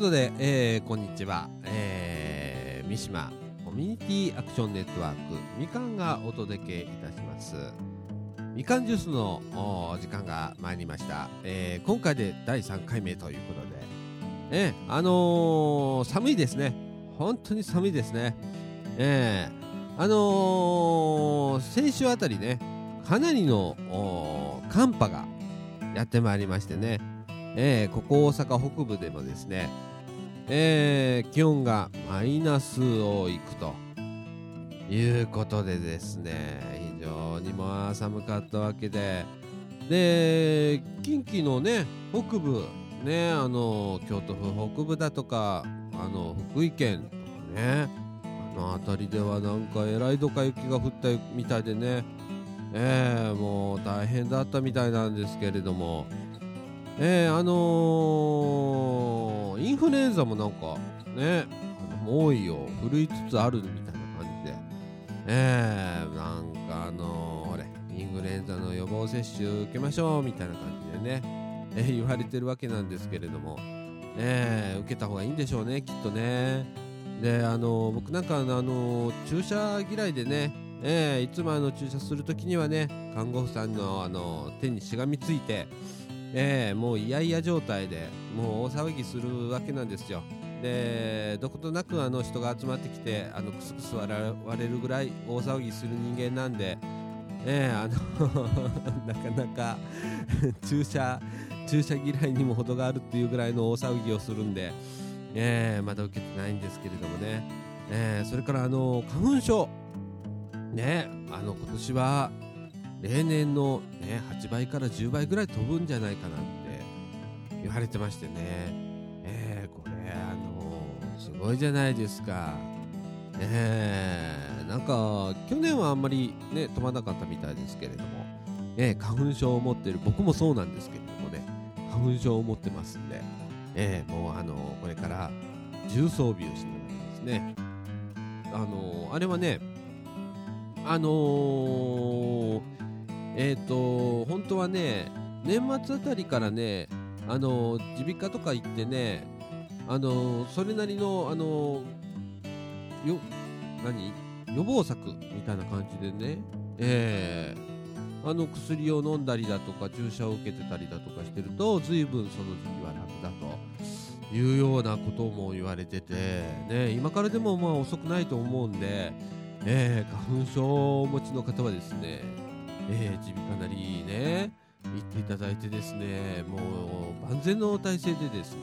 ことで、えー、こんにちは、えー、三島コミュニティアクションネットワークみかんがお届けいたします。みかんジュースの時間が参りました、えー、今回で第3回目ということで、えー、あのー、寒いですね。本当に寒いですね。えー、あのー、先週あたりねかなりの寒波がやってまいりましてね。えー、ここ大阪北部でもですね、えー、気温がマイナスをいくということでですね非常にまあ寒かったわけで。で近畿のね北部ねあの京都府北部だとかあの福井県とかねあの辺りではなんかえらいどか雪が降ったみたいでね。えー、もう大変だったみたいなんですけれども。えー、あのー、インフルエンザもなんかね猛威を振るいつつあるみたいな感じで、えー、なんかあのー、ほれインフルエンザの予防接種受けましょうみたいな感じでね、えー、言われてるわけなんですけれども、えー、受けた方がいいんでしょうねきっとね。であの僕なんかあの注射嫌いでねえー、いつもあの注射するときにはね看護婦さんのあの手にしがみついてえー、もういやいや状態でもう大騒ぎするわけなんですよ。でどことなくあの人が集まってきてあのクスクス笑れるぐらい大騒ぎする人間なんで、えー、あの なかなか 注射注射嫌いにも程があるっていうぐらいの大騒ぎをするんで、えー、まだ受けてないんですけれどもね、えー、それからあの花粉症。ねあの今年は例年の、ね、8倍から10倍ぐらい飛ぶんじゃないかなって言われてましてね、えー、これあの、すごいじゃないですか。えー、なんか去年はあんまりね飛ばなかったみたいですけれども、えー、花粉症を持ってる僕もそうなんですけれどもね。花粉症を持ってますんで、えー、もうあのこれから重装備をしながらですね。あのあれはねあのーえっ、ー、と本当はね年末あたりからねあの耳鼻科とか行ってねあのそれなりのあのよ何？予防策みたいな感じでね、えー、あの薬を飲んだりだとか注射を受けてたりだとかしてると随分その時期は楽だというようなことも言われてて、ね、今からでもまあ遅くないと思うんで、えー、花粉症をお持ちの方はですねえー、耳鼻科なりね行っていただいてですねもう万全の体制でですね、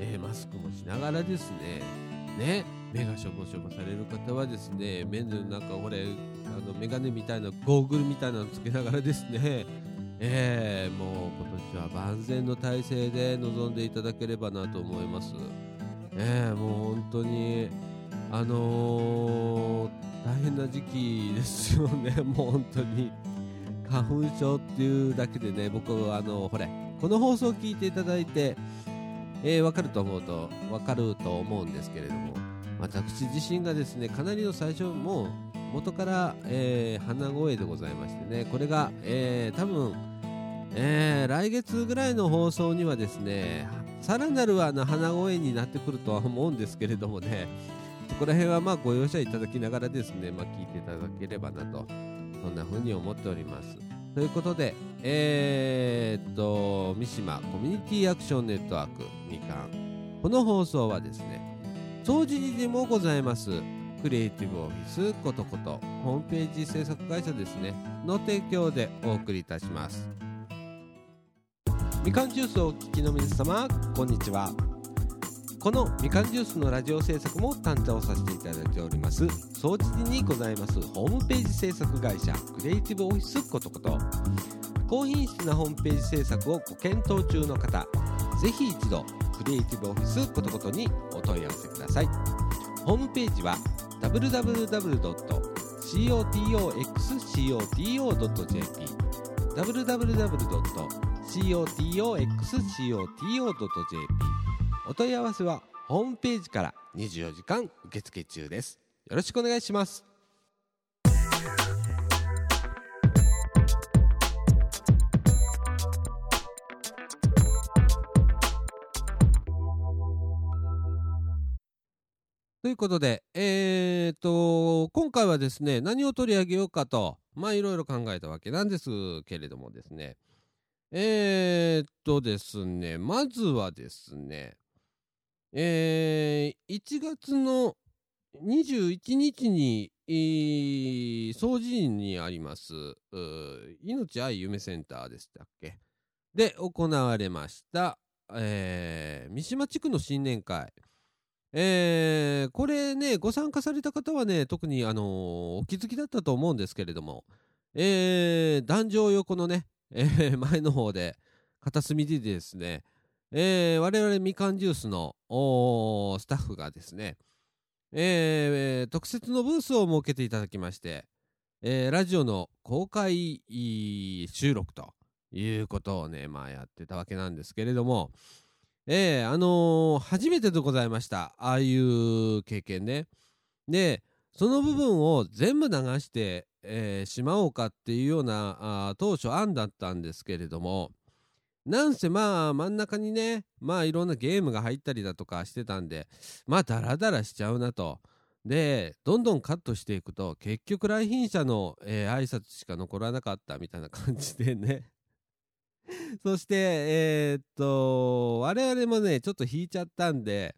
えー、マスクもしながらですねね目がしょぼしょぼされる方はですね目の中これあの眼鏡みたいなゴーグルみたいなのつけながらですねえー、もう今年は万全の体制で臨んでいただければなと思います。えー、もう本当にあのー、大変な時期ですよね、もう本当に。花粉症っていうだけでね僕はあのほれこの放送を聞いていただいて、えー、分かると思うと分かると思うんですけれども私自身がですねかなりの最初もう元から、えー、鼻声でございましてねこれが、えー、多分、えー、来月ぐらいの放送にはですねさらなるあの鼻声になってくるとは思うんですけれどもねこら辺はまあご容赦いただきながらですね、まあ、聞いていただければなとそんな風に思っております。ということで、えー、っと、三島コミュニティアクションネットワークみかん。この放送はですね、掃除時にもございます、クリエイティブオフィスことこと、ホームページ制作会社ですね、の提供でお送りいたします。みかんジュースをお聞きの皆様、こんにちは。このみかんジュースのラジオ制作も担当させていただいております。掃除時にございます。ホームページ制作会社クリエイティブオフィスことこと。高品質なホームページ制作をご検討中の方ぜひ一度クリエイティブオフィスことことにお問い合わせください。ホームページは www.cotoxcoto.jp www.cotoxcoto.jp お問い合わせはホームページから24時間受付中です。よろしくお願いします。ということで、えー、と、今回はですね、何を取り上げようかと、まあいろいろ考えたわけなんですけれどもですね、えー、っとですね、まずはですね、えー、1月の21日に、えー、総持院にあります、命愛夢センターでしたっけ？で行われました、えー、三島地区の新年会。えー、これね、ご参加された方はね、特に、あのー、お気づきだったと思うんですけれども、えー、壇上横のね、えー、前の方で、片隅でですね、えー、我々みかんジュースのスタッフがですね、えー、特設のブースを設けていただきまして、えー、ラジオの公開収録ということをね、まあやってたわけなんですけれども、えー、あのー、初めてでございました。ああいう経験ね。で、その部分を全部流して、えー、しまおうかっていうようなあ当初案だったんですけれどもなんせまあ真ん中にねまあいろんなゲームが入ったりだとかしてたんでまあダラダラしちゃうなと。でどんどんカットしていくと結局来賓者の、えー、挨拶しか残らなかったみたいな感じでね そしてえー、っと我々もねちょっと引いちゃったんで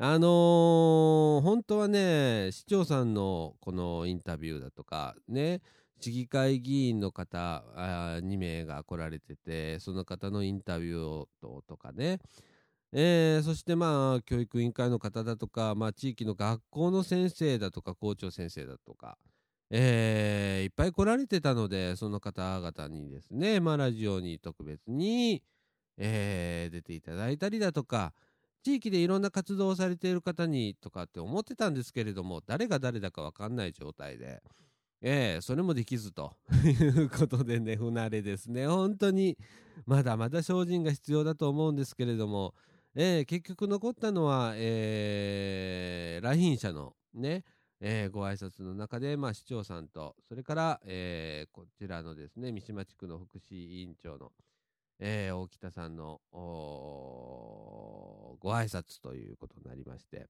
あのー、本当はね、市長さんのこのインタビューだとか、ね、市議会議員の方あ2名が来られてて、その方のインタビューをとかね、えー、そしてまあ教育委員会の方だとか、まあ、地域の学校の先生だとか校長先生だとか、えー、いっぱい来られてたのでその方々にですね、まあ、ラジオに特別に、えー、出ていただいたりだとか、地域でいろんな活動をされている方にとかって思ってたんですけれども誰が誰だか分かんない状態で、えー、それもできずと。いうことでね不慣れですね。本当にまだまだ精進が必要だと思うんですけれども、えー、結局残ったのは、えー、来賓者のねえー、ご挨拶の中で、まあ、市長さんと、それから、えー、こちらのですね、三島地区の福祉委員長の、えー、大北さんのご挨拶ということになりまして、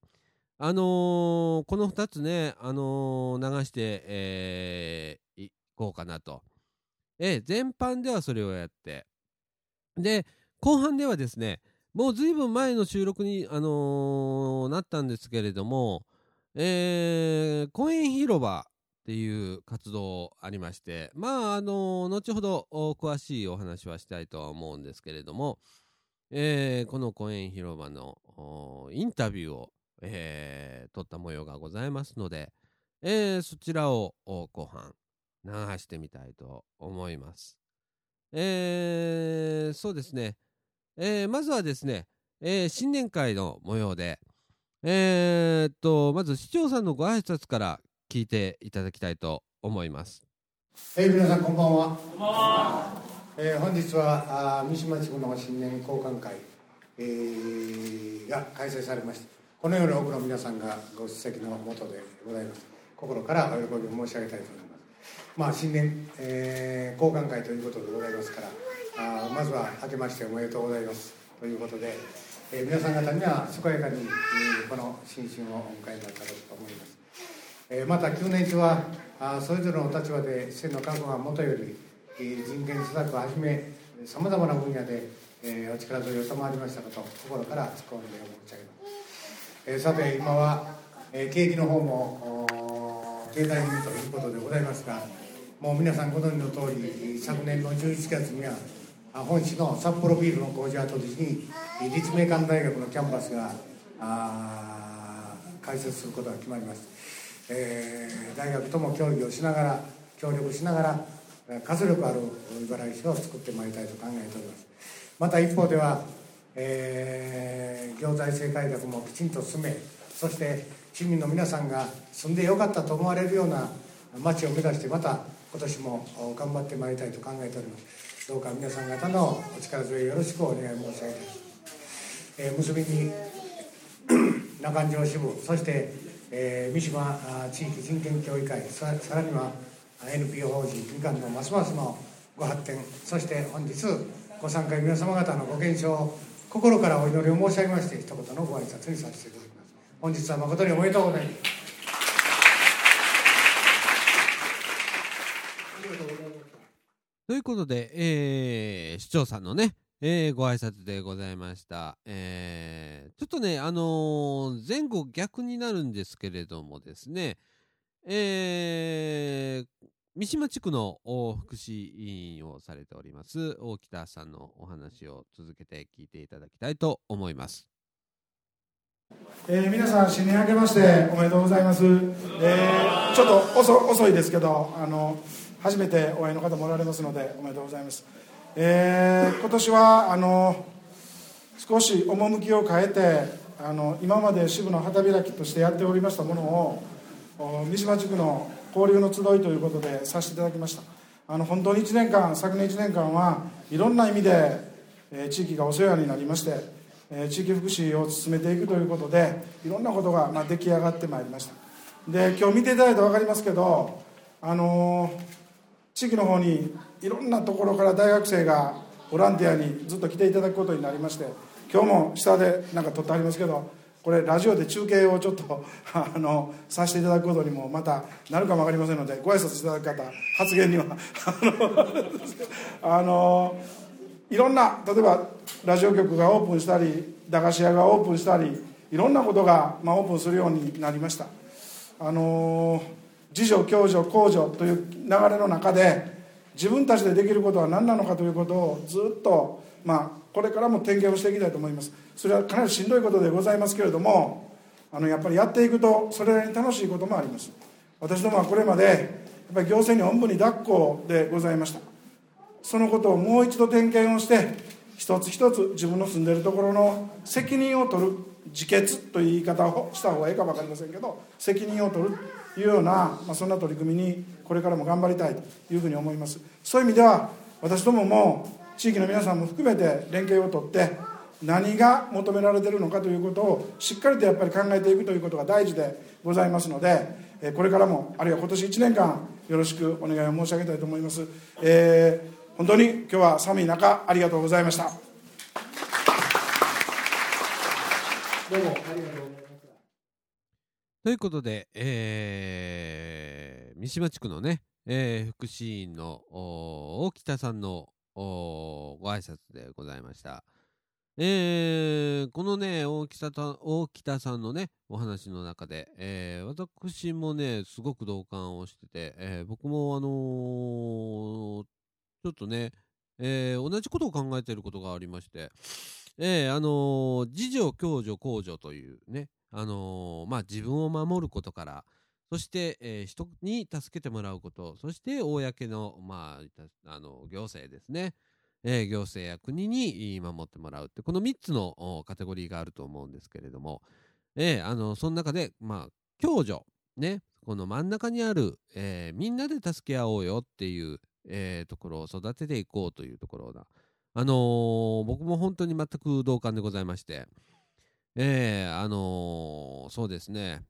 あのー、この2つね、あのー、流して、えー、いこうかなと。え全般ではそれをやって、で、後半ではですね、もうずいぶん前の収録に、あのなったんですけれども、えー、公園広場っていう活動ありまして、まあ、あの後ほど詳しいお話はしたいとは思うんですけれども、えー、この公園広場のインタビューを、えー、撮った模様がございますので、えー、そちらを後半流してみたいと思います。えー、そうですね、えー、まずはですね、えー、新年会の模様で、えー、っと、まず市長さんのご挨拶から聞いていただきたいと思います。えー、皆さんこんばんは。こんばんは。えー、本日はあ三島地区の新年交換会、えー、が開催されました。このように多くの皆さんがご出席のもとでございます。心からお喜びを申し上げたいと思います。まあ新年、えー、交換会ということでございますから、あまずは明けましておめでとうございますということで、えー、皆さん方には健やかに、えー、この新春をお迎えになったと思います。えまた旧年中はあそれぞれの立場で市の各がもとより、え人権施策をはじめさまざまな分野で、えお力添えを賜りましたこと心から突っ込んで申し上げます、えさて今は、え景気の方も停滞気味ということでございますがもう皆さんご存知の通り昨年の11月には本市の札幌ビールの工事跡地に立命館大学のキャンパスが開設することが決まりましたえー、大学とも協議をしながら協力しながら活力ある茨城市を作ってまいりたいと考えております。また一方では、えー、行財政改革もきちんと進めそして市民の皆さんが住んでよかったと思われるような街を目指してまた今年も頑張ってまいりたいと考えておりますどうか皆さん方のお力添えよろしくお願い申し上げたい、えー、結びに中条支部そしてえー、三島地域人権協議会さらには NPO 法人みかんのますますのご発展そして本日ご参加皆様方のご健勝心からお祈りを申し上げまして一言のご挨拶にさせていただきます本日は誠におめでとうございますということで、えー、市長さんのね、えー、ご挨拶でございました。えー、ちょっとね、あのー、前後逆になるんですけれどもですね、えー、三島地区の福祉委員をされております。大北さんのお話を続けて聞いていただきたいと思います。えー、皆さん新年明けましておめでとうございます、えー、ちょっと遅遅いですけどあの初めてお会いの方もおられますのでおめでとうございます、えー、今年はあの少し趣を変えてあの今まで支部の旗開きとしてやっておりましたものを三島地区の交流の集いということでさせていただきました。あの本当に1年間昨年1年間はいろんな意味で、え、地域がお世話になりまして、え、地域福祉を進めていくということでいろんなことが、まあ、出来上がってまいりました。で今日見ていただいて分かりますけどあの地域の方にいろんなところから大学生がボランティアにずっと来ていただくことになりまして今日も下でなんか撮ってありますけどこれラジオで中継をちょっと あのさせていただくことにもまたなるかも分かりませんのでご挨拶いただく方発言には あのいろんな例えばラジオ局がオープンしたり駄菓子屋がオープンしたりいろんなことが、まあ、オープンするようになりました。あの自助共助公助という流れの中で自分たちでできることは何なのかということをずっとまあこれからも点検をしていきたいと思います。それはかなりしんどいことでございますけれどもあのやっぱりやっていくとそれなりに楽しいこともあります。私どもはこれまでやっぱり行政におんぶに抱っこでございました。そのことをもう一度点検をして一つ一つ自分の住んでるところの責任を取る自決という言い方をした方がいいか分かりませんけど責任を取るいうような、まあ、そんな取り組みにこれからも頑張りたいというふうに思います。そういう意味では私どもも地域の皆さんも含めて連携をとって何が求められているのかということをしっかりとやっぱり考えていくということが大事でございますのでこれからもあるいは今年1年間よろしくお願いを申し上げたいと思います、えー、本当に今日は寒い中ありがとうございました。どうもありがとうございますということで、えー、三島地区のね、えー、福祉員の大北さんのご挨拶でございました。えー、このね大北大北さんのねお話の中で、えー、私もねすごく同感をしてて、えー、僕もあのー、ちょっとね、えー、同じことを考えていることがありまして、えー、あのー、自助共助公助というねあのー、まあ、自分を守ることから、そして、えー、人に助けてもらうこと、そして公の、まあ、あの行政ですね、えー、行政や国に守ってもらうって、この3つのカテゴリーがあると思うんですけれども、えー、あのその中で、まあ、共助、ね、この真ん中にある、えー、みんなで助け合おうよっていう、えー、ところを育てていこうというところだ。あのー、僕も本当に全く同感でございまして、えー、あのー、そうですね、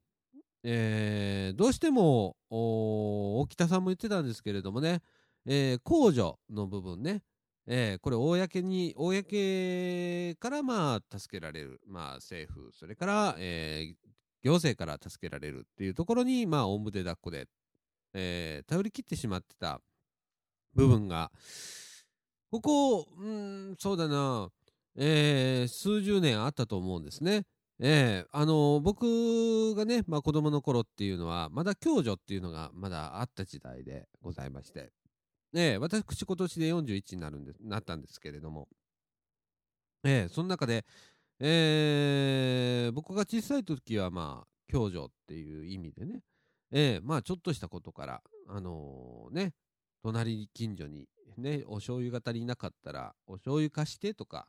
えー、どうしても、沖田さんも言ってたんですけれどもね、えー、控除の部分ね、えー、これ、公に、公からまあ助けられる、まあ、政府、それから、えー、行政から助けられるっていうところに、まあ、おんぶで抱っこで、えー、頼り切ってしまってた部分が、ここ、うん、そうだな、えー、数十年あったと思うんですね。えー、あのー、僕がね、まあ、子供の頃っていうのは、まだ共助っていうのがまだあった時代でございまして、えー、私、今年で41になるんでなったんですけれども、えー、その中で、えー、僕が小さい時は、まあ、共助っていう意味でね、えー、まあ、ちょっとしたことから、あのー、ね、隣近所に、ね、お醤油が足りなかったら、お醤油貸してとか、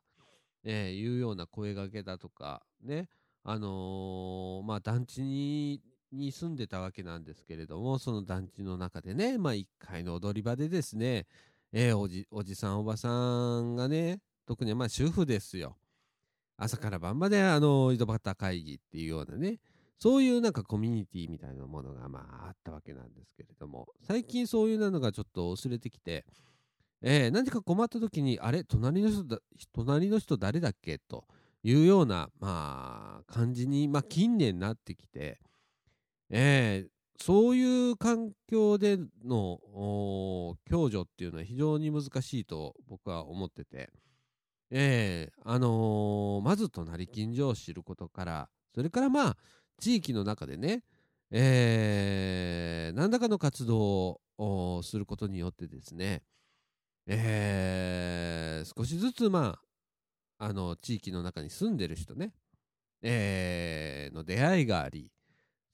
えー、いうような声がけだとか、ね、あのー、まあ、団地にに住んでたわけなんですけれども、その団地の中でね、まあ、1階の踊り場でですね、えー、おじ、おじさん、おばさんがね、特にまあ主婦ですよ。朝から晩まであの、井戸端会議っていうようなね、そういうなんかコミュニティみたいなものがまああったわけなんですけれども、最近そういうのがちょっと薄れてきて、えー、何か困った時に、あれ？隣の人だ、隣の人誰だっけ？と、いうような、まあ、感じに、まあ、近年なってきて、えー、そういう環境での共助っていうのは非常に難しいと僕は思ってて、えー、あのー、まず隣近所を知ることから、それからまあ、地域の中でね、えー、何らかの活動をすることによってですね、えー、少しずつまあ、あの、地域の中に住んでる人ね、えー、の出会いがあり、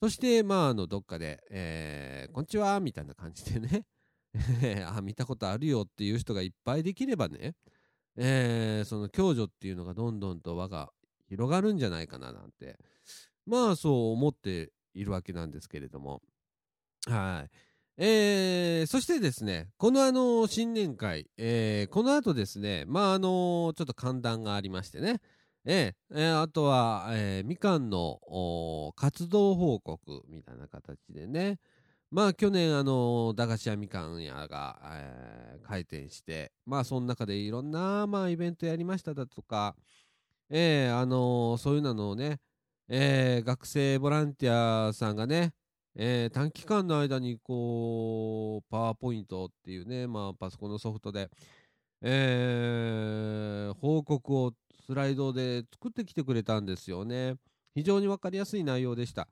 そして、まあ、あの、どっかで、えー、こんにちは、みたいな感じでね、あ、見たことあるよっていう人がいっぱいできればね、えー、その共助っていうのがどんどんと輪が広がるんじゃないかななんて、まあそう思っているわけなんですけれども。はい。えー、そしてですね、このあの、新年会、えー、この後ですね、まああの、ちょっと寒暖がありましてね、えー、えー、あとは、えー、みかんの活動報告みたいな形でね、まあ去年あの、駄菓子屋みかん屋が、えー、開店して、まあその中でいろんな、まあイベントやりましただとか、えー、あのー、そういうのをね、えー、学生ボランティアさんがね、えー、短期間の間にこう、パワーポイントっていうね、まあパソコンのソフトで、えー、報告をスライドで作ってきてくれたんですよね。非常に分かりやすい内容でした。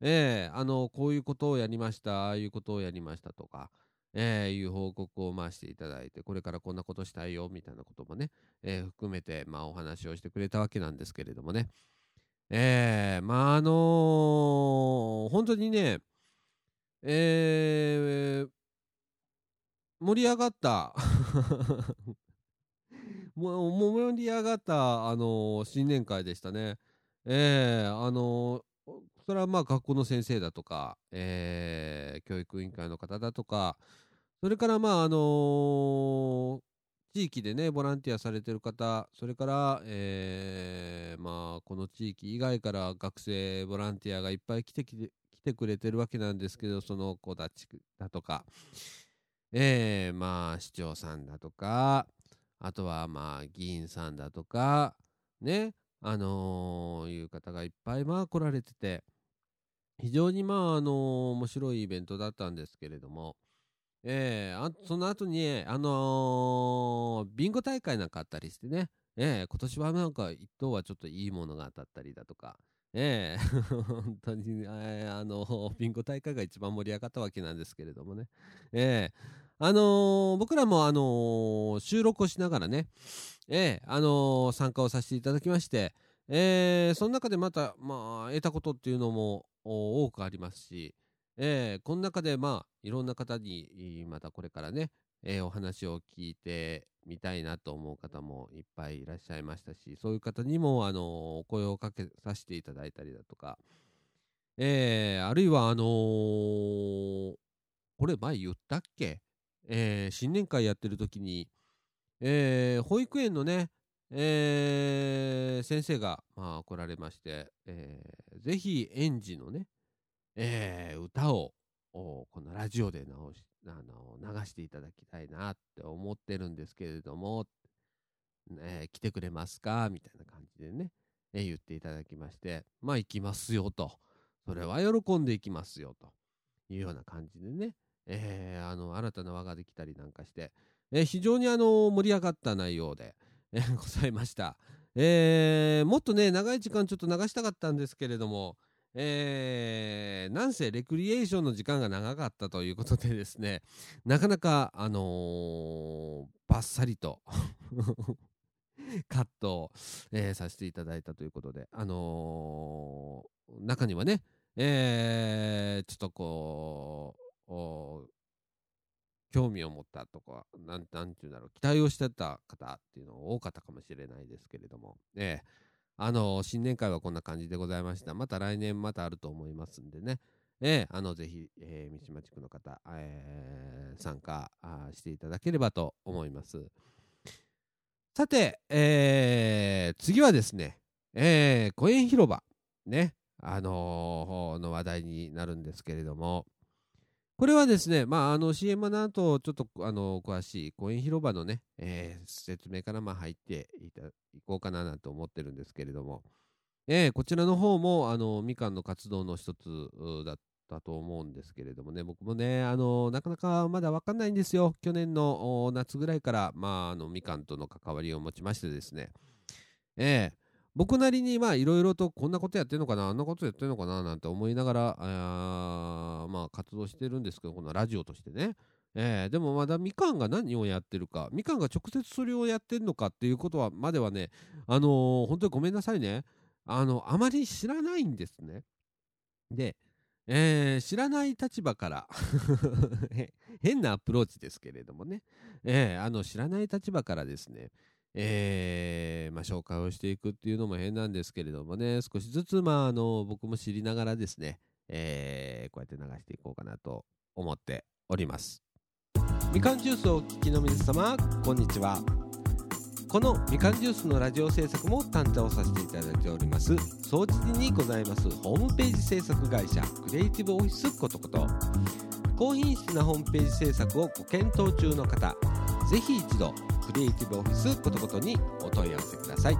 えー、あの、こういうことをやりました、ああいうことをやりましたとか、えー、いう報告をましていただいて、これからこんなことしたいよ、みたいなこともね、えー、含めて、まあ、お話をしてくれたわけなんですけれどもね。えー、まあ、あのー、当にね、えー、盛り上がった もう盛り上がった、あのー、新年会でしたね。えー、あのー、それはまあ学校の先生だとか、えー、教育委員会の方だとか、それからまああの、地域でね、ボランティアされてる方、それから、えー、まあ、この地域以外から学生ボランティアがいっぱい来てきててくれてるわけなんですけど、その子たちだとか、えー、まあ、市長さんだとか、あとはまあ、議員さんだとか、ね、あのー、いう方がいっぱいまあ来られてて、非常にまあ、あのー、面白いイベントだったんですけれども、えー、あその後に、あのー、ビンゴ大会なんかあったりしてね、えー、今年はなんか一等はちょっといいものが当たったりだとか、ええ、本当に、えー、あの、ビンゴ大会が一番盛り上がったわけなんですけれどもね。ええ、あのー、僕らも、あのー、収録をしながらね、ええあの参加をさせていただきまして、えその中でまた、まあ、得たことっていうのも多くありますし、えこの中で、まあ、いろんな方に、またこれからね、えお話を聞いてみたいなと思う方もいっぱいいらっしゃいましたし、そういう方にも、あのお声をかけさせていただいたりだとか、えあるいは、あのこれ前言ったっけ？えー、新年会やってる時に、えー、保育園のね、えー、先生が、まあ、来られまして、えー、ぜひ園児のね、えー、歌をこのラジオで直しあの流していただきたいなって思ってるんですけれども、え、来てくれますかみたいな感じでね、え、言っていただきまして、まあ行きますよと。それは喜んでいきますよというような感じでね、えー、あの新たな輪ができたりなんかして、えー、非常にあの盛り上がった内容で、えー、ございました、えー、もっとね長い時間ちょっと流したかったんですけれども、えー、なんせレクリエーションの時間が長かったということでですね なかなかあのー、バッサリと カットを、えー、させていただいたということであのー、中にはねえー、ちょっとこう興味を持ったとか、なん、なんていうんだろう、期待をしてた方っていうのが多かったかもしれないですけれども、ええあの、新年会はこんな感じでございました。また来年またあると思いますんでね、ええあの、ぜひ、えー、三島地区の方、えー、参加していただければと思います。さて、えー、次はですね、えー、公園広場、ね、あのー、の話題になるんですけれども、これはですね、まあ、の CM の後、ちょっとあの詳しい公園広場のね、えー、説明からまあ入っていたいこうかななんて思ってるんですけれども、えー、こちらの方もあのみかんの活動の一つだったと思うんですけれどもね、僕もね、あのなかなかまだ分かんないんですよ。去年の夏ぐらいから、まあ、あのみかんとの関わりを持ちましてですね、えー僕なりにまあいろいろとこんなことやってるのかなあんなことやってるのかななんて思いながらあまあ活動してるんですけどこのラジオとしてね、えー、でもまだみかんが何をやってるかみかんが直接それをやってるのかっていうことはまではねあのー、本当にごめんなさいね。あのあまり知らないんですね。でえー、知らない立場から 変なアプローチですけれどもね、えー、あの知らない立場からですね、えー、まあ、紹介をしていくっていうのも変なんですけれどもね、少しずつ、まあ、あの僕も知りながらですね、えー、こうやって流していこうかなと思っております。みかんジュースをお聞きの皆様、こんにちは。このみかんジュースのラジオ制作も担当させていただいております、総知にございますホームページ制作会社、クリエイティブオフィスことこと、高品質なホームページ制作をご検討中の方、ぜひ一度クリエイティブオフィスことことにお問い合わせください。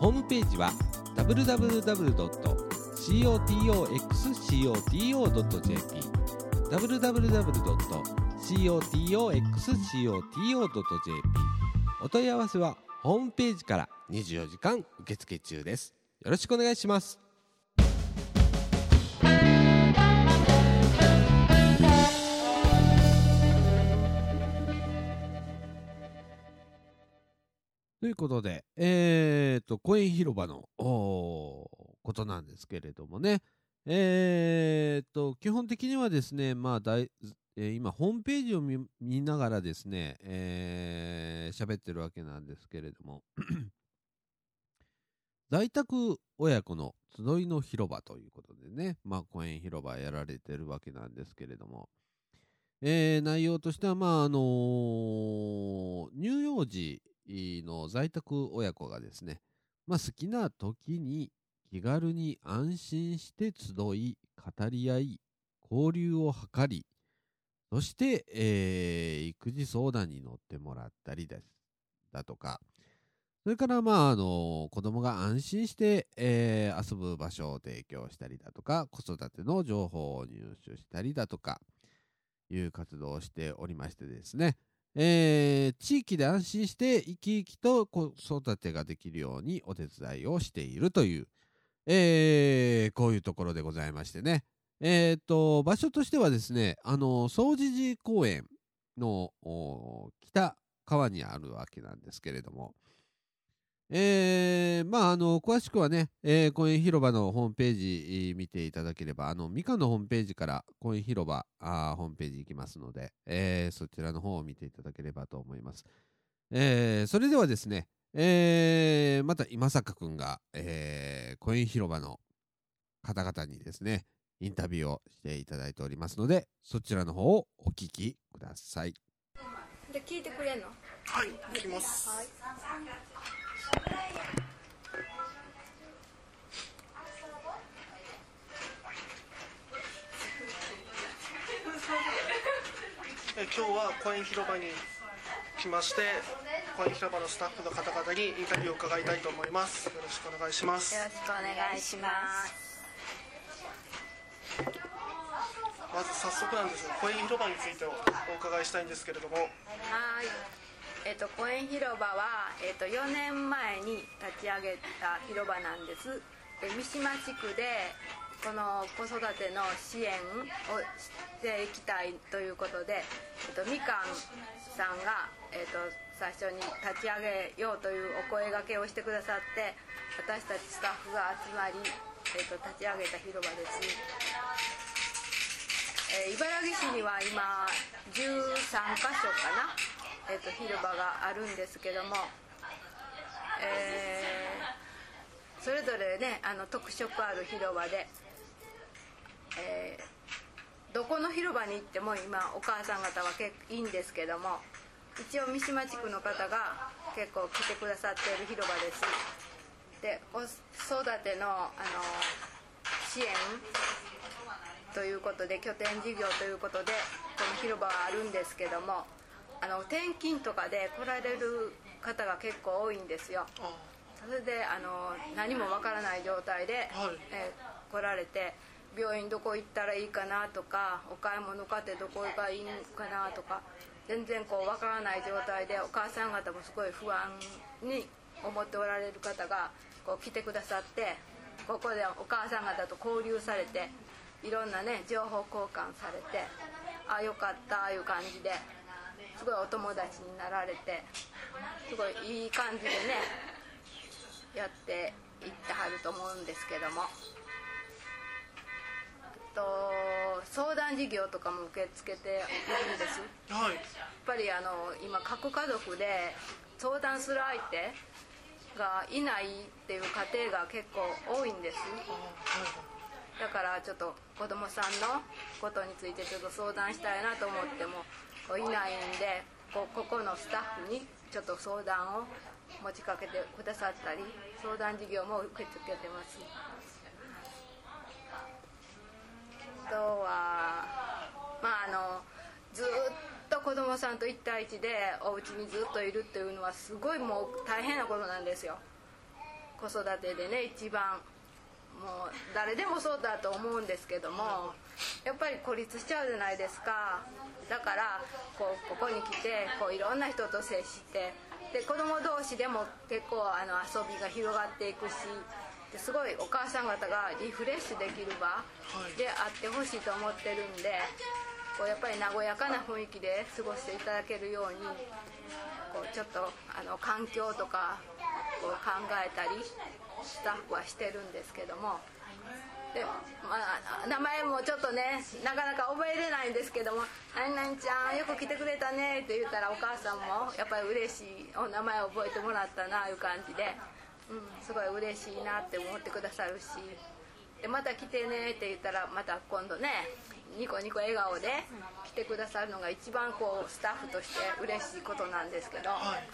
ホームページは www.cotoxcoto.jp www.cotoxcoto.jp お問い合わせはホームページから24時間受付中です。よろしくお願いします。ということで、えーと、公園広場のことなんですけれどもね、えーと、基本的にはですね、まあ大えー、今、ホームページを見ながらですね、えー、喋ってるわけなんですけれども、在宅親子の集いの広場ということでね、まあ、公園広場やられてるわけなんですけれども、えー、内容としては、まあ、あのー、乳幼児の在宅親子がですね、まあ、好きな時に気軽に安心して集い、語り合い、交流を図り、そして、えー、育児相談に乗ってもらったりです。だとか、それから、まあ、あの、子供が安心して、えー、遊ぶ場所を提供したりだとか、子育ての情報を入手したりだとか、いう活動をしておりましてですね、えー、地域で安心して生き生きと子育てができるようにお手伝いをしているという、えー、こういうところでございましてね。えっ、と、場所としてはですね、あの、総持寺公園の北川にあるわけなんですけれども、えー、まあ、あの、詳しくはね、えー、公園広場のホームページ見ていただければ、あの、みかんのホームページから公園広場あホームページ行きますので、えー、そちらの方を見ていただければと思います。えー、それではですね、えー、また今坂くんが、えー、公園広場の方々にですね、インタビューをしていただいておりますので、そちらの方をお聞きください。で、聞いてくれんの？はい、聞きます。はいえ今日はコイン広場に来ましてコイン広場のスタッフの方々にインタビューを伺いたいと思います。よろしくお願いします。よろしくお願いします。まず早速なんですがコイン広場についてお伺いしたいんですけれども。はいえっと、公園広場は、えっと、4年前に立ち上げた広場なんです。三島地区でこの子育ての支援をしていきたいということで、えっと、みかんさんが、えっと、最初に立ち上げようというお声がけをしてくださって私たちスタッフが集まり、えっと、立ち上げた広場です、えー、茨城市には今13か所かなえーと、広場があるんですけども、えー、それぞれねあの特色ある広場で、えー、どこの広場に行っても今お母さん方は結構いいんですけども一応三島地区の方が結構来てくださっている広場です。で子育てのあの支援ということで拠点事業ということでこの広場はあるんですけどもあの転勤とかで来られる方が結構多いんですよ。あそれであの何もわからない状態で、はい。えー来られて病院どこ行ったらいいかなとかお買い物買ってどこがいいかなとか全然こうわからない状態でお母さん方もすごい不安に思っておられる方がこう来てくださってここでお母さん方と交流されていろんなね情報交換されてあよかったいう感じですごいお友達になられてすごいいい感じでねやっていってはると思うんですけども。あと相談事業とかも受け付けているんです。やはい。っぱりあの今各家族で相談する相手がいないっていう家庭が結構多いんです。だからちょっと子供さんのことについてちょっと相談したいなと思ってもいないんでこここのスタッフにちょっと相談を持ちかけてくださったり相談事業も受け付けてます。あとはまああのずっと子供さんと1対1でお家にずっといるっていうのはすごいもう大変なことなんですよ。子育てでね一番もう誰でもそうだと思うんですけどもやっぱり孤立しちゃうじゃないですか。だからこうここに来てこういろんな人と接してで子供同士でも結構あの遊びが広がっていくしですごいお母さん方がリフレッシュできる場であってほしいと思ってるんでこうやっぱり和やかな雰囲気で過ごしていただけるようにこうちょっとあの環境とかこう考えたりスタッフはしてるんですけどもで、まあ、名前もちょっとねなかなか覚えれないんですけども「何々ちゃんよく来てくれたね」って言ったらお母さんもやっぱり嬉しいお名前覚えてもらったないう感じで、うん、すごい嬉しいなって思ってくださるしでまた来てねって言ったらまた今度ねニコニコ笑顔で来てくださるのが一番こうスタッフとして嬉しいことなんですけど、はい。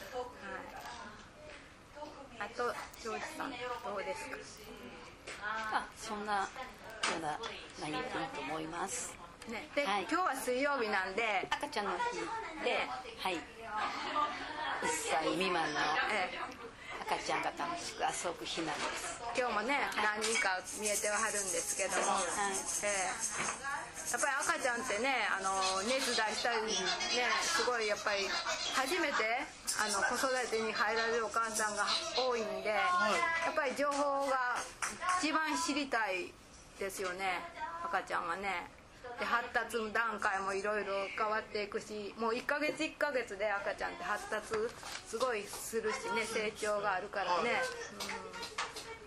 あとジョージさんどうですか？あそんなような内容でいいと思います。ね、で、はい。今日は水曜日なんで、赤ちゃんの日ではい。1歳未満のえ赤ちゃんが楽しく遊ぶ日なんです。ー今日もね何人か見えてはるんですけども、はい。えーやっぱり赤ちゃんってねあの熱出したりねすごいやっぱり初めてあの子育てに入られるお母さんが多いんで、やっぱり情報が一番知りたいですよね赤ちゃんはねで発達段階もいろいろ変わっていくしもう1ヶ月1ヶ月で赤ちゃんって発達すごいするしね成長があるからね、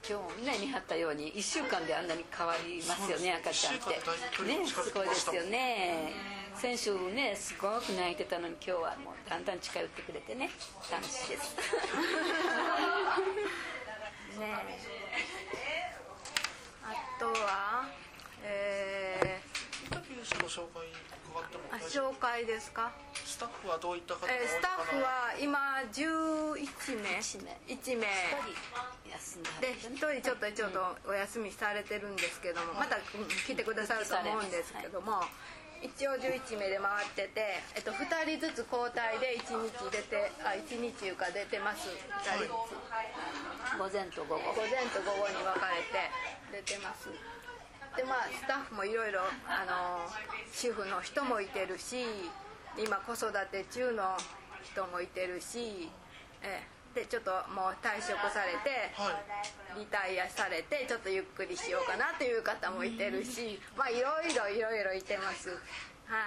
今日もね見張ったように1週間であんなに変わりますよね赤ちゃんって。ね。すごいですよね。先週ねすごく泣いてたのに今日はもうだんだん近寄ってくれてね楽しいです。ねあとはえインタビュー者の紹介伺っても大丈夫紹介ですか、スタッフはどういった方が多いえー、のかな？スタッフは今11名。一名。1名。休んではでってね。1人ちょっとちょっとお休みされてるんですけどもまたうん来てくださると思うんですけども一応11名で回ってて、えっと、2人ずつ交代で1日出てあ1日いうか出てます。2人ずつ。午前と午後。午前と午後に分かれて出てますでまあスタッフもいろいろあの主婦の人もいてるし今子育て中の人もいてるしえでちょっともう退職されて、はリタイアされてちょっとゆっくりしようかなっていう方もいてるしまあいろいろいろいろいてます。は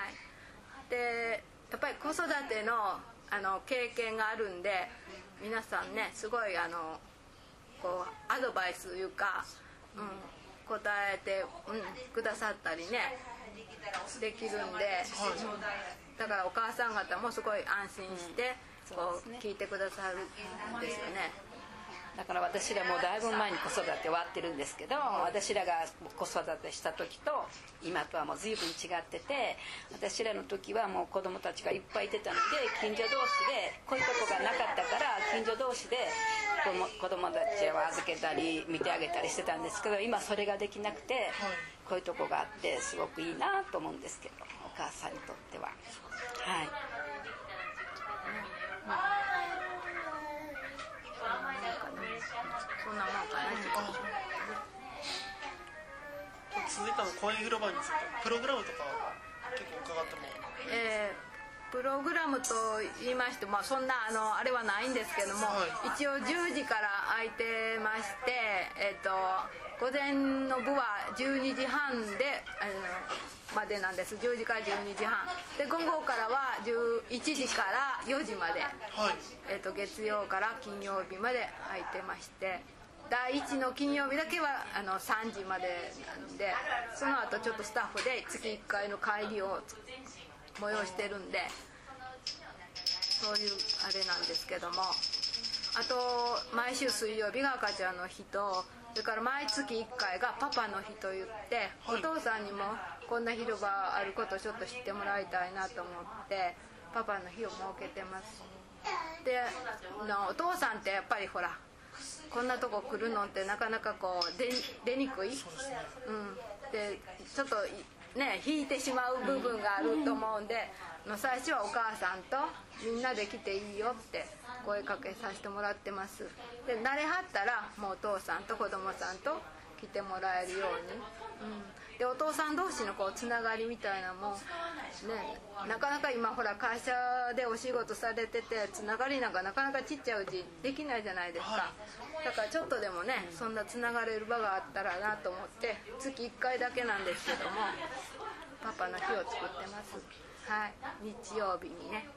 い。でやっぱり子育てのあの経験があるんで皆さんねすごいあのこうアドバイスというか、うん、答えて、うん、くださったりねできるんで、だからお母さん方もすごい安心して、うんこう聞いてくださるんですよねだから私らもだいぶ前に子育て終わってるんですけど私らが子育てした時と今とはもう随分違ってて私らの時はもう子供たちがいっぱいいてたので近所同士でこういうとこがなかったから近所同士で子供たちを預けたり見てあげたりしてたんですけど今それができなくてこういうとこがあってすごくいいなと思うんですけどお母さんにとってははい。そんなもんかな続いての公園広場についてプログラムとか結構伺っても。えープログラムと言いましても、まあ、そんなあのあれはないんですけども、は一応10時から空いてまして、えっと午前の部は12時半であのまでなんです。10時から12時半。で午後からは11時から4時まで、はい。えっと月曜から金曜日まで空いてまして。第1の金曜日だけはあの3時までなんでその後ちょっとスタッフで月1回の会議を催してるんでそういうあれなんですけども。あと毎週水曜日が赤ちゃんの日とそれから毎月1回がパパの日と言って、お父さんにもこんな広場あることをちょっと知ってもらいたいなと思ってパパの日を設けてます。でのお父さんってやっぱりほらこんなとこ来るのってなかなかこう出出にくい、うん、でちょっとね引いてしまう部分があると思うんでの最初はお母さんとみんなで来ていいよって声かけさせてもらってます。で慣れはったらもうお父さんと子供さんと来てもらえるように、うん、でお父さん同士のこうつながりみたいなのもねなかなか今ほら会社でお仕事されててつながりなんかなかなかちっちゃいうちできないじゃないですか。だからちょっとでもねそんなつながれる場があったらなと思って月1回だけなんですけどもパパの日を作ってます。はい。日曜日にね。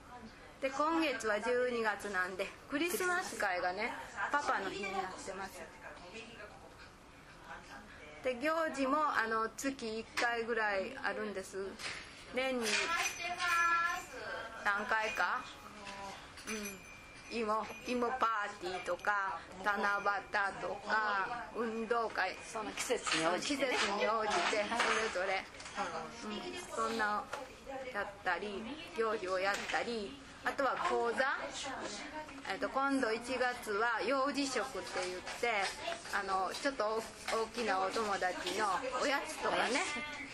で今月は12月なんでクリスマス会がねパパの日になってますで行事もあの月1回ぐらいあるんです。年に何回か？うん。芋芋パーティーとか七夕とか運動会。その季節に応じ季てね。節に応じてそれぞれ、うん、そんなやったり行事をやったりあとは講座、えっと今度1月は幼児食って言ってあのちょっと大大きなお友達のおやつとかね、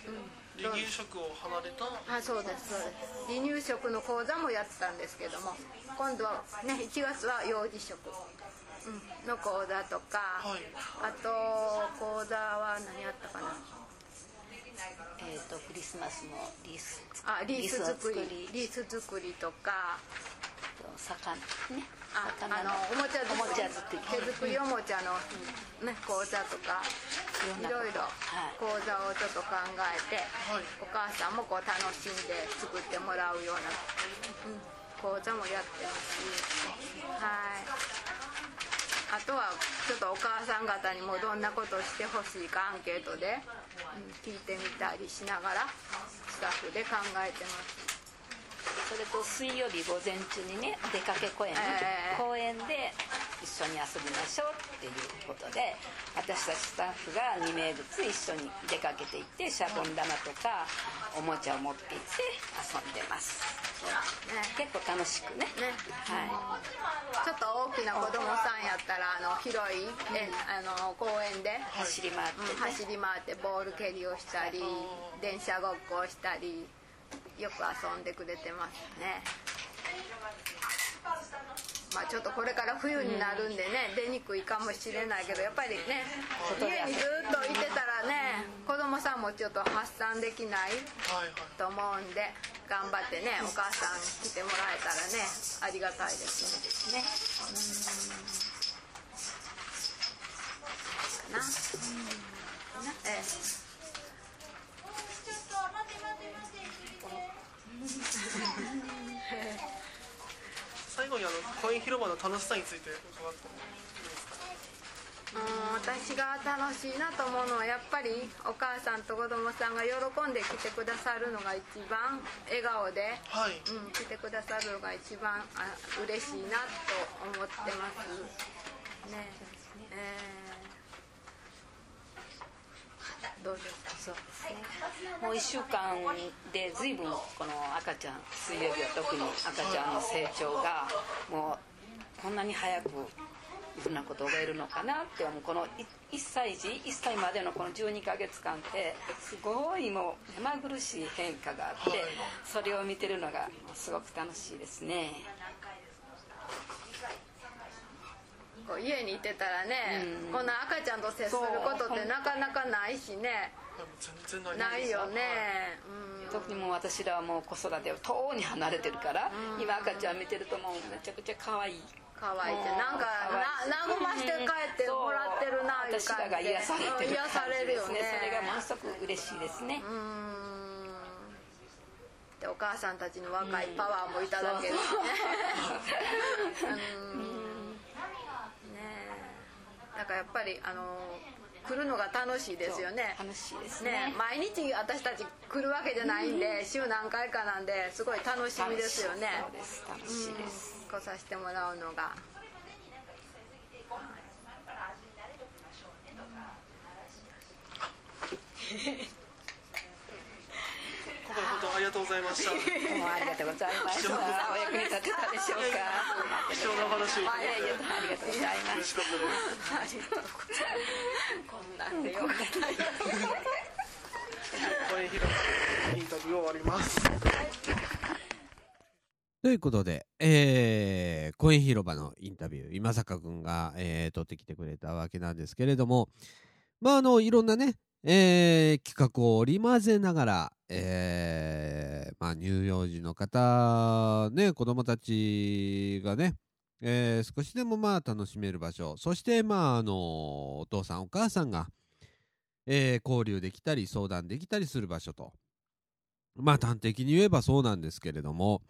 うん、離乳食を離れた？あそうですそうです。離乳食の講座もやってたんですけども今度はね1月は幼児食、うん、の講座とか、はい。あと講座は何やったかなえー、とクリスマスのリースあリース作り。リース作り。とか。魚ね。あ魚あのおもちゃ作り。おもちゃ作り。手作りおもちゃの、ね、講座とか。いいろいろはい。講座をちょっと考えて、はい。お母さんもこう楽しんで作ってもらうような、うん、講座もやってますし。はいあとはちょっとお母さん方にもどんなことしてほしいかアンケートで、うん、聞いてみたりしながらスタッフで考えてます。それと水曜日午前中にね出かけ公園、ええ。公園で一緒に遊びましょうっていうことで私たちスタッフが2名ずつ一緒に出かけていってシャボン玉とかおもちゃを持って行って遊んでます。ね。結構楽しくね。ね。はちょっと大きな子供さんやったらあの広いえあの公園で、い、走り回ってうんね、走り回ってボール蹴りをしたり電車ごっこをしたりよく遊んでくれてますね。まあちょっとこれから冬になるんでね、出にくいかもしれないけどやっぱりね家にずっといてたらね子供さんもちょっと発散できないと思うんで頑張ってねお母さん来てもらえたらねありがたいですね。かな、ええ最後にあのコイン広場の楽しさについて伺ってもうん私が楽しいなと思うのはやっぱりお母さんと子供さんが喜んで来てくださるのが一番笑顔で、はい。うん、来てくださるのが一番あ嬉しいなと思ってます。ね。どうですか？そうですね。もう1週間で随分この赤ちゃん水曜日は特に赤ちゃんの成長がもうこんなに早くいろんなことを覚えるのかなって思うこの1歳児1歳までのこの12ヶ月間ってすごいもう目まぐるしい変化があってそれを見てるのがすごく楽しいですねこう家にいてたらね、こんな赤ちゃんと接することってなかなかないしね。全然ないよ。ね、うん、特にもう私らはもう子育てを遠に離れてるから、今赤ちゃん見てるともうめちゃくちゃ可愛い。可愛いってなんかな和まして帰ってもらってるないう私らが癒されてる癒されるよね。それがものすごく嬉しいですね、うん。でお母さんたちの若いパワーもいただけるしね。うん。ねえだからやっぱりあの来るのが楽しいですよね。楽しいですね。ね毎日私たち来るわけじゃないんで週何回かなんですごい楽しみですよね。楽しいです、来させてもらうのが りがとうございました。どうもありがとうございました。お役に立てたでしょうか。貴重なお話を。いやいやありがとうございますかったですこんなんでよかった公園広場インタビュー終わりますということで、えー、公園広場のインタビュー、今坂くんが、えー、撮ってきてくれたわけなんですけれども、まあ、あの、いろんなね、えー、企画を織り交ぜながら、えー、まあ、乳幼児の方、ね、子供たちがね、えー、少しでもまあ楽しめる場所、そしてまあ、あの、お父さんお母さんが、えー、交流できたり相談できたりする場所と。まあ端的に言えばそうなんですけれども、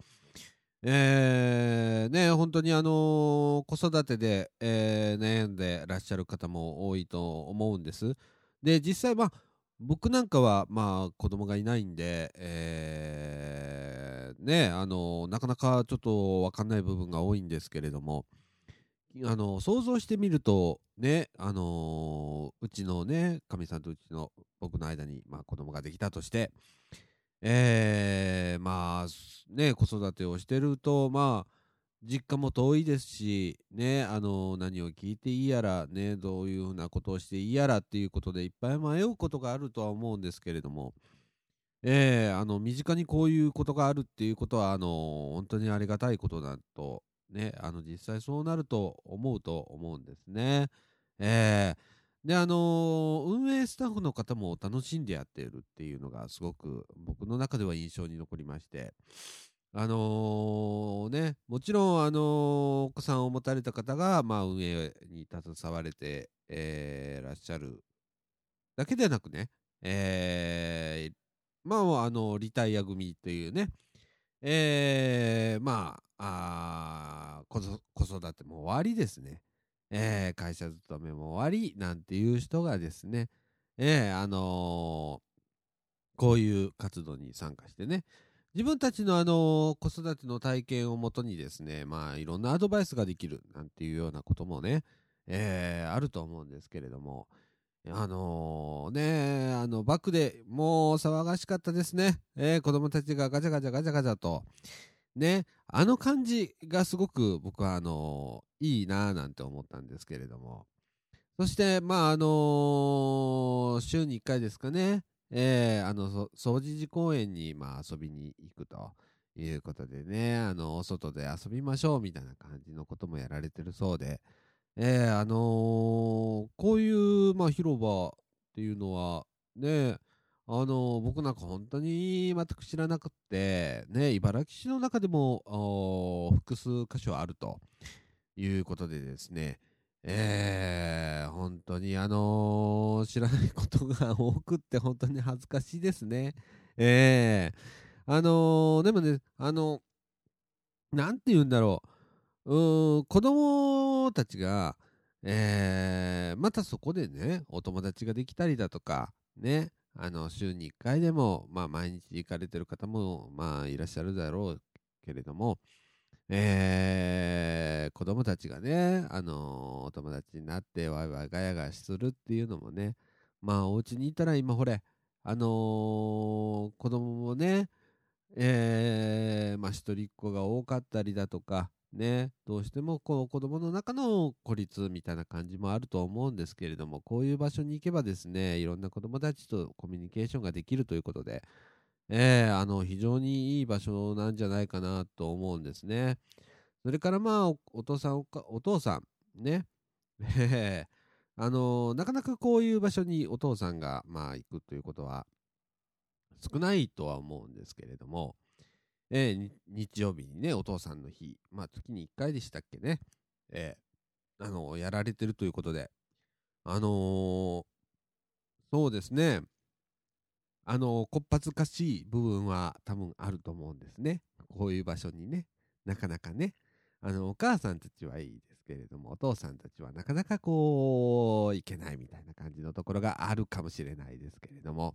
えー、ね、本当にあの子育てで、え悩んでらっしゃる方も多いと思うんです。で、実際まあ、僕なんかはまあ子供がいないんで、えーね、あのなかなかちょっとわかんない部分が多いんですけれども、あの想像してみるとねあのうちのねかみさんとうちの僕の間に、まあ、子供ができたとしてえー、まあね子育てをしてるとまあ実家も遠いですしねあの何を聞いていいやらねどういうふうなことをしていいやらっていうことでいっぱい迷うことがあるとは思うんですけれどもえー、あの身近にこういうことがあるっていうことはあの本当にありがたいことだとね、あの実際そうなると思うと思うんですね。えー、で、あの運営スタッフの方も楽しんでやっているっていうのがすごく僕の中では印象に残りまして、あのーね、もちろん、あのーお子さんを持たれた方が、まあ、運営に携われて、えーらっしゃるだけでなくね、えーまあ、あの、リタイア組というね、えー、まあ、あ子子育ても終わりですね。えー会社勤めも終わりなんていう人がですね、えーあのーこういう活動に参加してね、自分たちのあの子育ての体験をもとにですね、まあいろんなアドバイスができるなんていうようなこともね、えーあると思うんですけれども、あのね、あの、バックでもう騒がしかったですね。えー子供たちがガチャガチャガチャガチャと。ね、あの感じがすごく僕はあのいいなぁなんて思ったんですけれども。そして、まあ、あの週に1回ですかね、えーあの、そ掃除時公園に、まあ、遊びに行くということでね、あの、お外で遊びましょうみたいな感じのこともやられてるそうで、えーあのーこういう、まあ、広場っていうのは、ね、あのー僕なんか本当に全く知らなくて、ね、茨城市の中でも複数箇所あるということでですね、えー本当にあのー知らないことが多くって本当に恥ずかしいですね。えーあのでもね、あのなんて言うんだろう。うん子供たちが、えーまたそこでね、お友達ができたりだとか、ね、あの、週に1回でも、まあ、毎日行かれてる方も、まあ、いらっしゃるだろうけれども、えー、子供たちがね、あの、お友達になってワイワイガヤガヤするっていうのもね、まあお家にいたら今ほれ、あのー、子供もね、えー、まあ一人っ子が多かったりだとか、ね、どうしてもこう子供の中の孤立みたいな感じもあると思うんですけれども、こういう場所に行けばですね、いろんな子供たちとコミュニケーションができるということで、えー、あの、非常にいい場所なんじゃないかなと思うんですね。それからまあ、お父さんお、お父さん、ね。あの、なかなかこういう場所にお父さんが、まあ、行くということは少ないとは思うんですけれども、えー、日曜日にね、お父さんの日、まあ、月に1回でしたっけね、えー、あの、やられてるということで、あのー、そうですね、あの、こっぱずかしい部分は多分あると思うんですね。こういう場所にね、なかなかね、あの、お母さんたちはいいですけれども、お父さんたちはなかなかこう、いけないみたいな感じのところがあるかもしれないですけれども、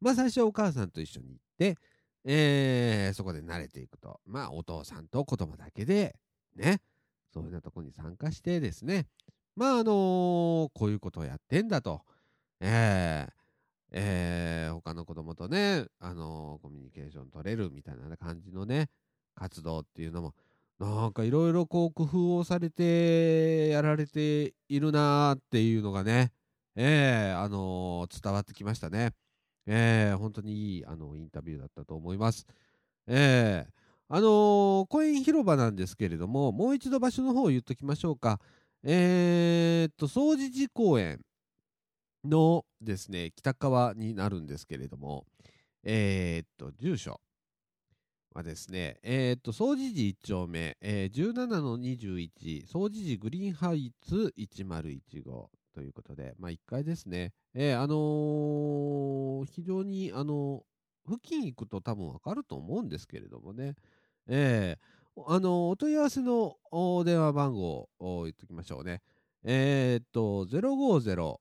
まあ最初はお母さんと一緒に行って、えー、そこで慣れていくと、まあお父さんと子供だけで、ね、そういうようなとこに参加してですね、まああのー、こういうことをやってんだと、えー、えー、他の子供とね、あのー、コミュニケーション取れるみたいな感じのね、活動っていうのも、なんかいろいろこう工夫をされてやられているなーっていうのがね、えー、あのー、伝わってきましたね。えー、本当にいいあのインタビューだったと思います。えー、あのー、公園広場なんですけれども、もう一度場所の方を言っときましょうか。えー、っと、総持寺公園のですね、北側になるんですけれども、えー、っと、住所はですね、えー、っと、総持寺1丁目、えー、17の21、総持寺グリーンハイツ1015ということで、まあ1階ですね。えー、あのー、非常に、あの付近行くと多分わかると思うんですけれどもね、えー、あのお問い合わせの電話番号を言っときましょうね。えー、っと、050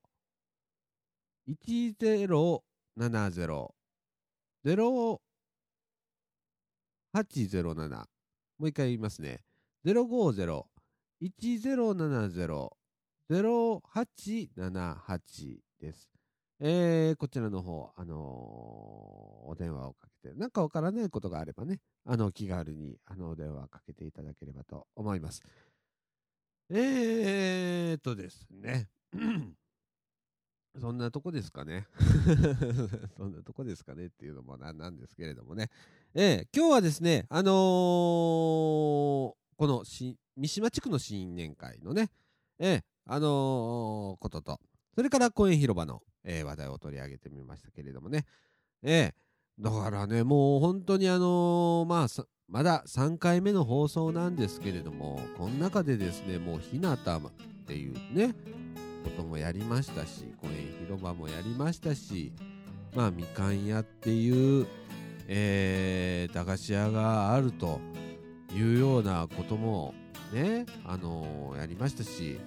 1070 0807もう一回言いますね。050-1070-0878です。えー、こちらの方、あのー、お電話をかけて、なんかわからないことがあればね、あの、気軽に、あの、お電話かけていただければと思います。えーとですね。そんなとこですかね。そんなとこですかねっていうのもなんですけれどもね。えー、今日はですね、あのー、この三島地区の新年会のね、えー、あのー、ことと、それから公園広場の、え話題を取り上げてみましたけれどもね。ええだからね、もう本当にあのまあ、まだ3回目の放送なんですけれども、この中でですね、もう日向っていうね、こともやりましたし公園広場もやりましたしまあみかん屋っていう、えー、駄菓子屋があるというようなこともね、あのー、やりましたし、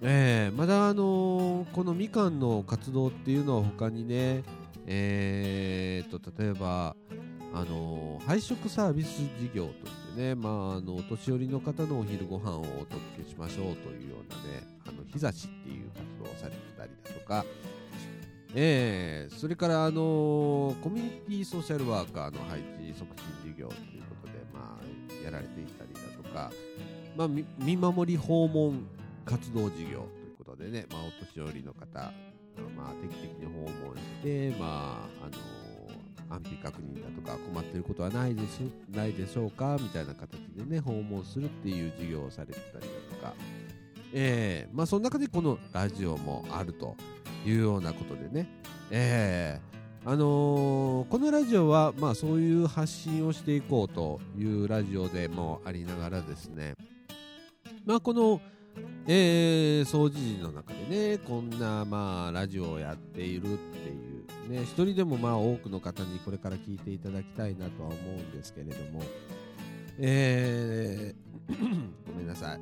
えー、まだ、あのー、このみかんの活動っていうのは他にね、えー、と例えば、あの配食サービス事業とね、まあ、あのお年寄りの方のお昼ご飯をお届けしましょうというようなねあの日差しっていう活動をされてたりだとか、えー、それからあのコミュニティソーシャルワーカーの配置促進事業ということで、まあ、やられていたりだとか、まあ、見守り訪問活動事業ということでね、まあ、お年寄りの方、まあ、定期的に訪問して、まああの安否確認だとか困っていることはないですないでしょうかみたいな形でね訪問するっていう授業をされてたりだとか、えー、まあその中でこのラジオもあるというようなことでね、えー、あのー、このラジオはまあそういう発信をしていこうというラジオでもありながらですね。まあこのえー、掃除時の中でねこんなまあラジオをやっているっていうね、一人でもまあ多くの方にこれから聞いていただきたいなとは思うんですけれども、えー、ごめんなさい。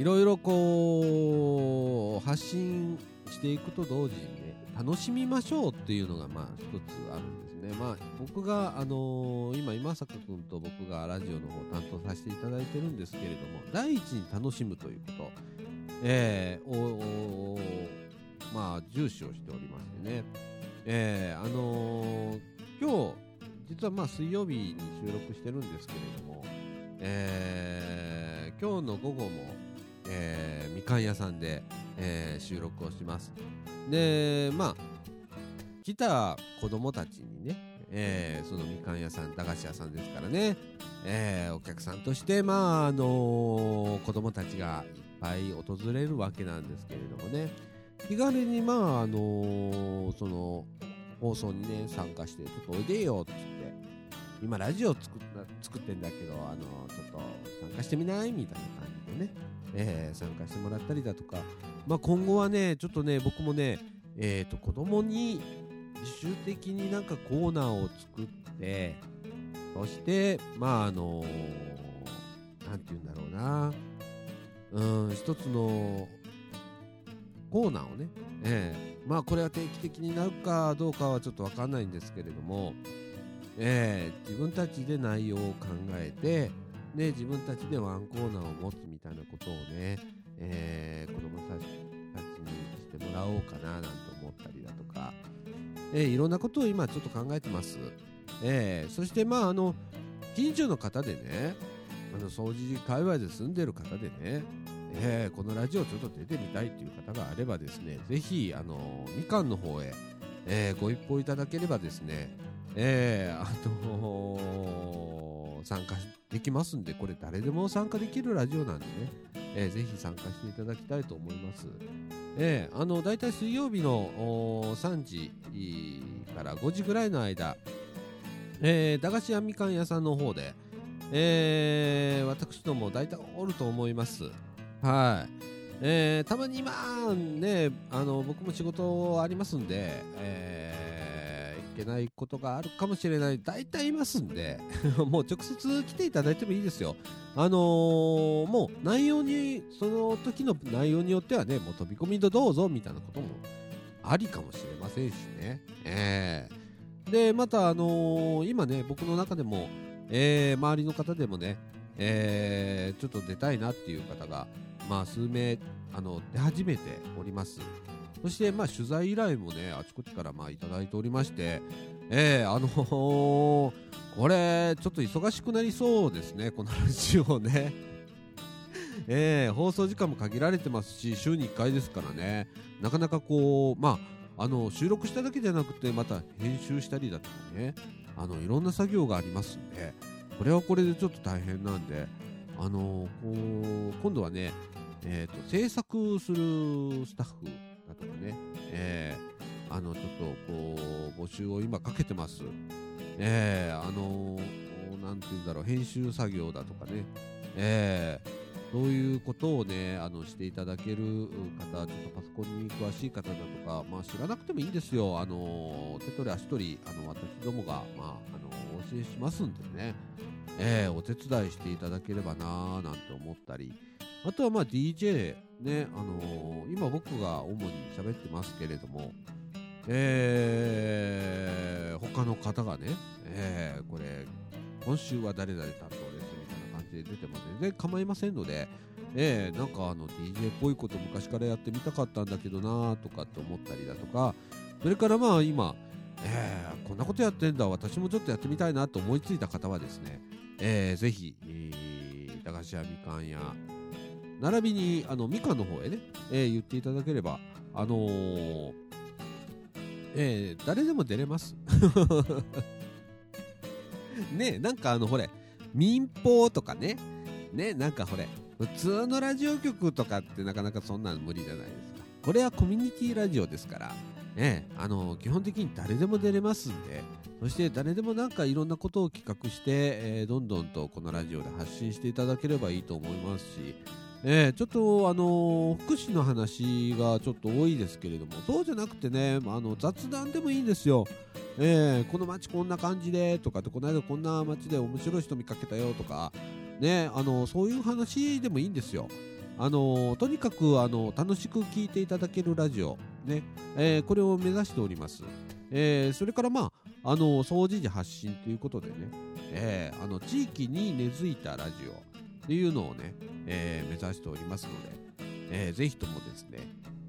いろいろこう、発信していくと同時にね、楽しみましょうっていうのがまあ一つあるんですね、まあ、僕が、あのー今、今坂君と僕がラジオの方担当させていただいてるんですけれども、第一に楽しむということ、えー、を、まあ、重視をしておりましてね、えー、あのー今日、実はまあ、水曜日に収録してるんですけれども、えー、今日の午後も、えー、みかん屋さんで、えー収録をします。で、まあ、来た子供たちにね、えーそのみかん屋さん、駄菓子屋さんですからね、えーお客さんとして、まあ、あのー子供たちがいっぱい訪れるわけなんですけれどもね、気軽に、まあ、あのーその、放送にね、参加して、ちょっとおいでよ、っつって、今ラジオ作った作ってんだけど、あのちょっと参加してみない？みたいな感じでね、えー参加してもらったりだとか、まあ、今後はね、ちょっとね、僕もね、えー、と子供に自主的になんかコーナーを作って、そして、まああのなんて言うんだろうな、うん、一つのコーナーをね、ええ。まあこれは定期的になるかどうかはちょっとわかんないんですけれども、ええ。自分たちで内容を考えて、ね、自分たちでワンコーナーを持つみたいなことをね、えー子供たちたちにしてもらおうかななんて思ったりだとか、えーいろんなことを今ちょっと考えてます。えーそしてまああの近所の方でねあの掃除界隈で住んでる方でね、えーこのラジオちょっと出てみたいっていう方があればですねぜひあのみかんの方へ、えーご一報いただければですねえーあの参加できますんでこれ誰でも参加できるラジオなんでね、えーぜひ参加していただきたいと思います。えーあの大体水曜日の3時から5時ぐらいの間、えー駄菓子屋みかん屋さんの方で、えー私ども大体おると思います。はい。えーたまにまあね、あの僕も仕事ありますんで、えーけないことがあるかもしれない、大体いますんで、もう直接来ていただいてもいいですよ。あのーもう内容に、その時の内容によってはね、もう飛び込みでどうぞみたいなこともありかもしれませんしね。えーで、また、あのー今ね、僕の中でも、えー周りの方でもね、えーちょっと出たいなっていう方が、まあ、数名、あの、出始めております。そして、まあ、取材依頼もね、あちこちから、まあ、いただいておりまして、えーあのーこれ、ちょっと忙しくなりそうですね、このラジオね。えー放送時間も限られてますし、週に1回ですからね、なかなかこう、まあ、あの収録しただけじゃなくて、また編集したりだとかね、あのいろんな作業がありますんで、これはこれでちょっと大変なんで、あのこう今度はね、えーと、制作するスタッフとかね、えーあのちょっとこう募集を今かけてます。えーあのこうなんて言うんだろう、編集作業だとかね、えーそういうことをね、あのしていただける方、ちょっとパソコンに詳しい方だとか、まあ、知らなくてもいいんですよ、あの手取り足取り、あの私どもが、まあ、あのお教えしますんでね、えーお手伝いしていただければなーなんて思ったり、あとはまあ DJ、ね、あの今僕が主に喋ってますけれども、えー他の方がね、えーこれ、今週は誰々担当ですみたいな感じで出ても全然構いませんので、えーなんかあの DJ っぽいこと昔からやってみたかったんだけどなとかって思ったりだとか、それからまあ今、えーこんなことやってんだ、私もちょっとやってみたいなと思いついた方はですね、えーぜひ、えー駄菓子屋みかん屋、並びにあのみかんの方へね、えー言っていただければ、あのーえー誰でも出れます。ねなんかあのほれ民放とかねねなんかほれ普通のラジオ局とかってなかなかそんなの無理じゃないですかこれはコミュニティラジオですからねあの基本的に誰でも出れますんでそして誰でもなんかいろんなことを企画して、えーどんどんとこのラジオで発信していただければいいと思いますしえーちょっとあの福祉の話がちょっと多いですけれどもそうじゃなくてねあの雑談でもいいんですよ、えーこの街こんな感じでとかってこの間こんな街で面白い人見かけたよとかねあのそういう話でもいいんですよ。あのとにかくあの楽しく聞いていただけるラジオ、ねえーこれを目指しております、えーそれからまああの掃除時発信ということでね、えー、あの地域に根付いたラジオ。っていうのをね、えー、目指しておりますので、えー、ぜひともですね、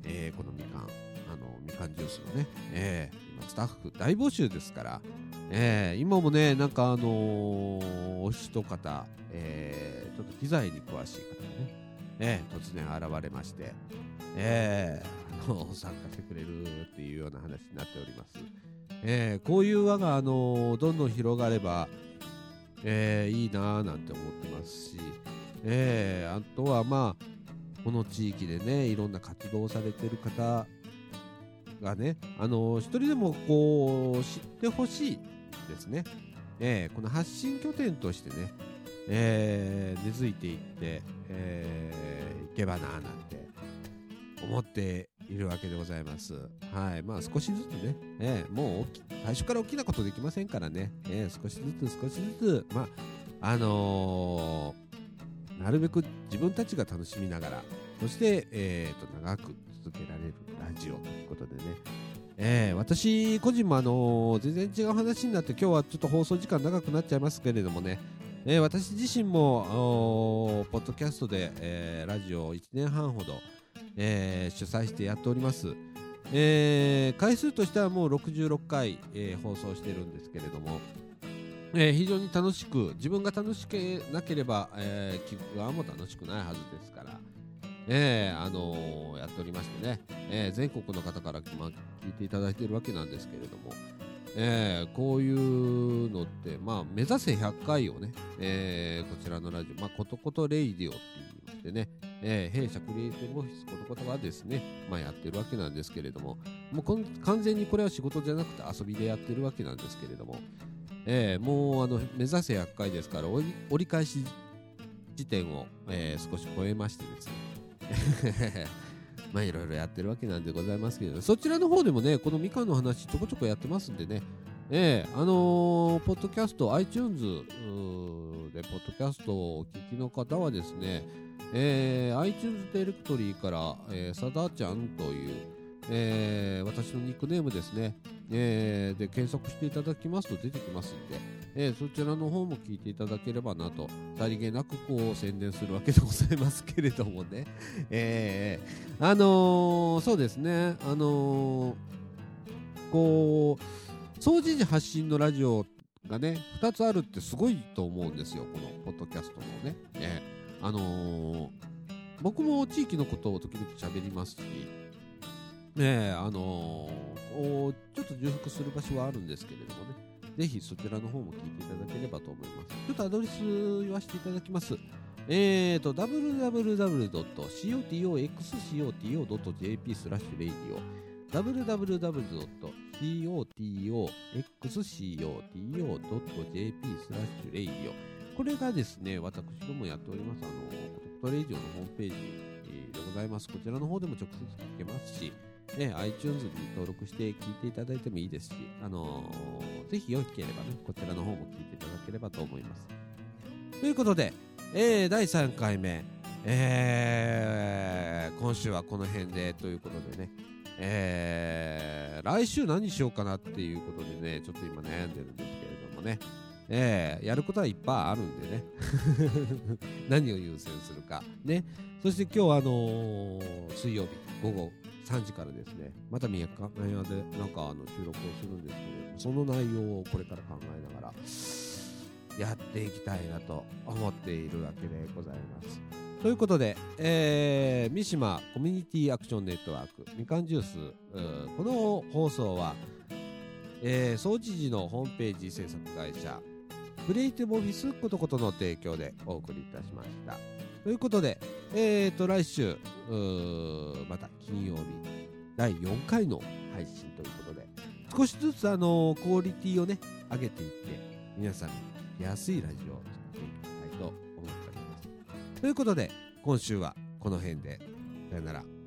えー、このみかん、あのみかんジュースのね、えー、今スタッフ大募集ですから、えー、今もね、なんかあのー、お一方、えー、ちょっと機材に詳しい方がね、えー、突然現れまして、えー、参加してくれるっていうような話になっております。えー、こういう輪が、あのー、どんどん広がれば、えー、いいなぁなんて思ってますし、えー、あとはまあ、この地域でね、いろんな活動されてる方がね、あのー、一人でもこう、知ってほしいですね。えー、この発信拠点としてね、えー、根付いていって、えー、いけばなぁなんて思っているわけでございます。はい。まあ少しずつね、えー、もう最初から大きなことできませんからね、えー、少しずつ少しずつ、まあ、あのー、なるべく自分たちが楽しみながら、そして、えー、と長く続けられるラジオということでね、えー、私個人もあのー、全然違う話になって今日はちょっと放送時間長くなっちゃいますけれどもね、えー、私自身もポッドキャストで、えラジオを1年半ほど、えー、主催してやっております、えー、回数としてはもう66回、えー、放送してるんですけれども、えー、非常に楽しく自分が楽しけなければ、えー、聞く側も楽しくないはずですから、えーあのー、やっておりましてね、えー、全国の方から、ま、聞いていただいているわけなんですけれども、えー、こういうのって、まあ、目指せ100回をね、えー、こちらのラジオ、まあ、ことことレイディオって言いましてね、えー、弊社クリエイティブオフィスことことはですね、まあ、やってるわけなんですけれども、もう完全にこれは仕事じゃなくて遊びでやってるわけなんですけれども、えー、もうあの目指せ100回ですから折り返し時点を、えー、少し超えましてですね。まあいろいろやってるわけなんでございますけど、そちらの方でもね、このみかんの話ちょこちょこやってますんでね、えー、あのー、ポッドキャスト、iTunes でポッドキャストをお聞きの方はですね、えー、iTunes ディレクトリーから、えー、さだちゃんという、えー、私のニックネームですね、えー、で検索していただきますと出てきますんで、えー、そちらの方も聞いていただければなと、さりげなくこう宣伝するわけでございますけれどもね、えー、あのー、そうですね、あのー、こう、掃除時発信のラジオがね、2つあるってすごいと思うんですよ、このポッドキャストのね。えー。あのー、僕も地域のことを時々喋りますし、ねあのー、ちょっと重複する場所はあるんですけれどもね、ぜひそちらの方も聞いていただければと思います。ちょっとアドレス言わせていただきます。えーと、www.cotoxcoto.jp スラッシュ radio www.cotoxcoto.jp スラッシュレイディオこれがですね、私どもやっております、あの、コトクトレイジオのホームページでございます。こちらの方でも直接聞けますし、ね、iTunes に登録して聞いていただいてもいいですし、あのー、ぜひよければね、こちらの方も聞いていただければと思います。ということで、えー、第3回目、えー、今週はこの辺でということでね、えー、来週何しようかなっていうことでね、ちょっと今悩んでるんですけれどもね、えー、やることはいっぱいあるんでね。何を優先するか。ね。そして今日あのー、水曜日午後3時からですね。また宮屋でなんかあの収録をするんですけれどもその内容をこれから考えながらやっていきたいなと思っているわけでございます。ということで、えー、三島コミュニティアクションネットワークみかんジュースこの放送は、えー、総知事のホームページ制作会社クリエイティブオフィスことことの提供でお送りいたしました。ということで、えーと、来週、また金曜日、第4回の配信ということで、少しずつあのクオリティをね、上げていって、皆さんに安いラジオを作っていきたいと思っております。ということで、今週はこの辺で、さよなら。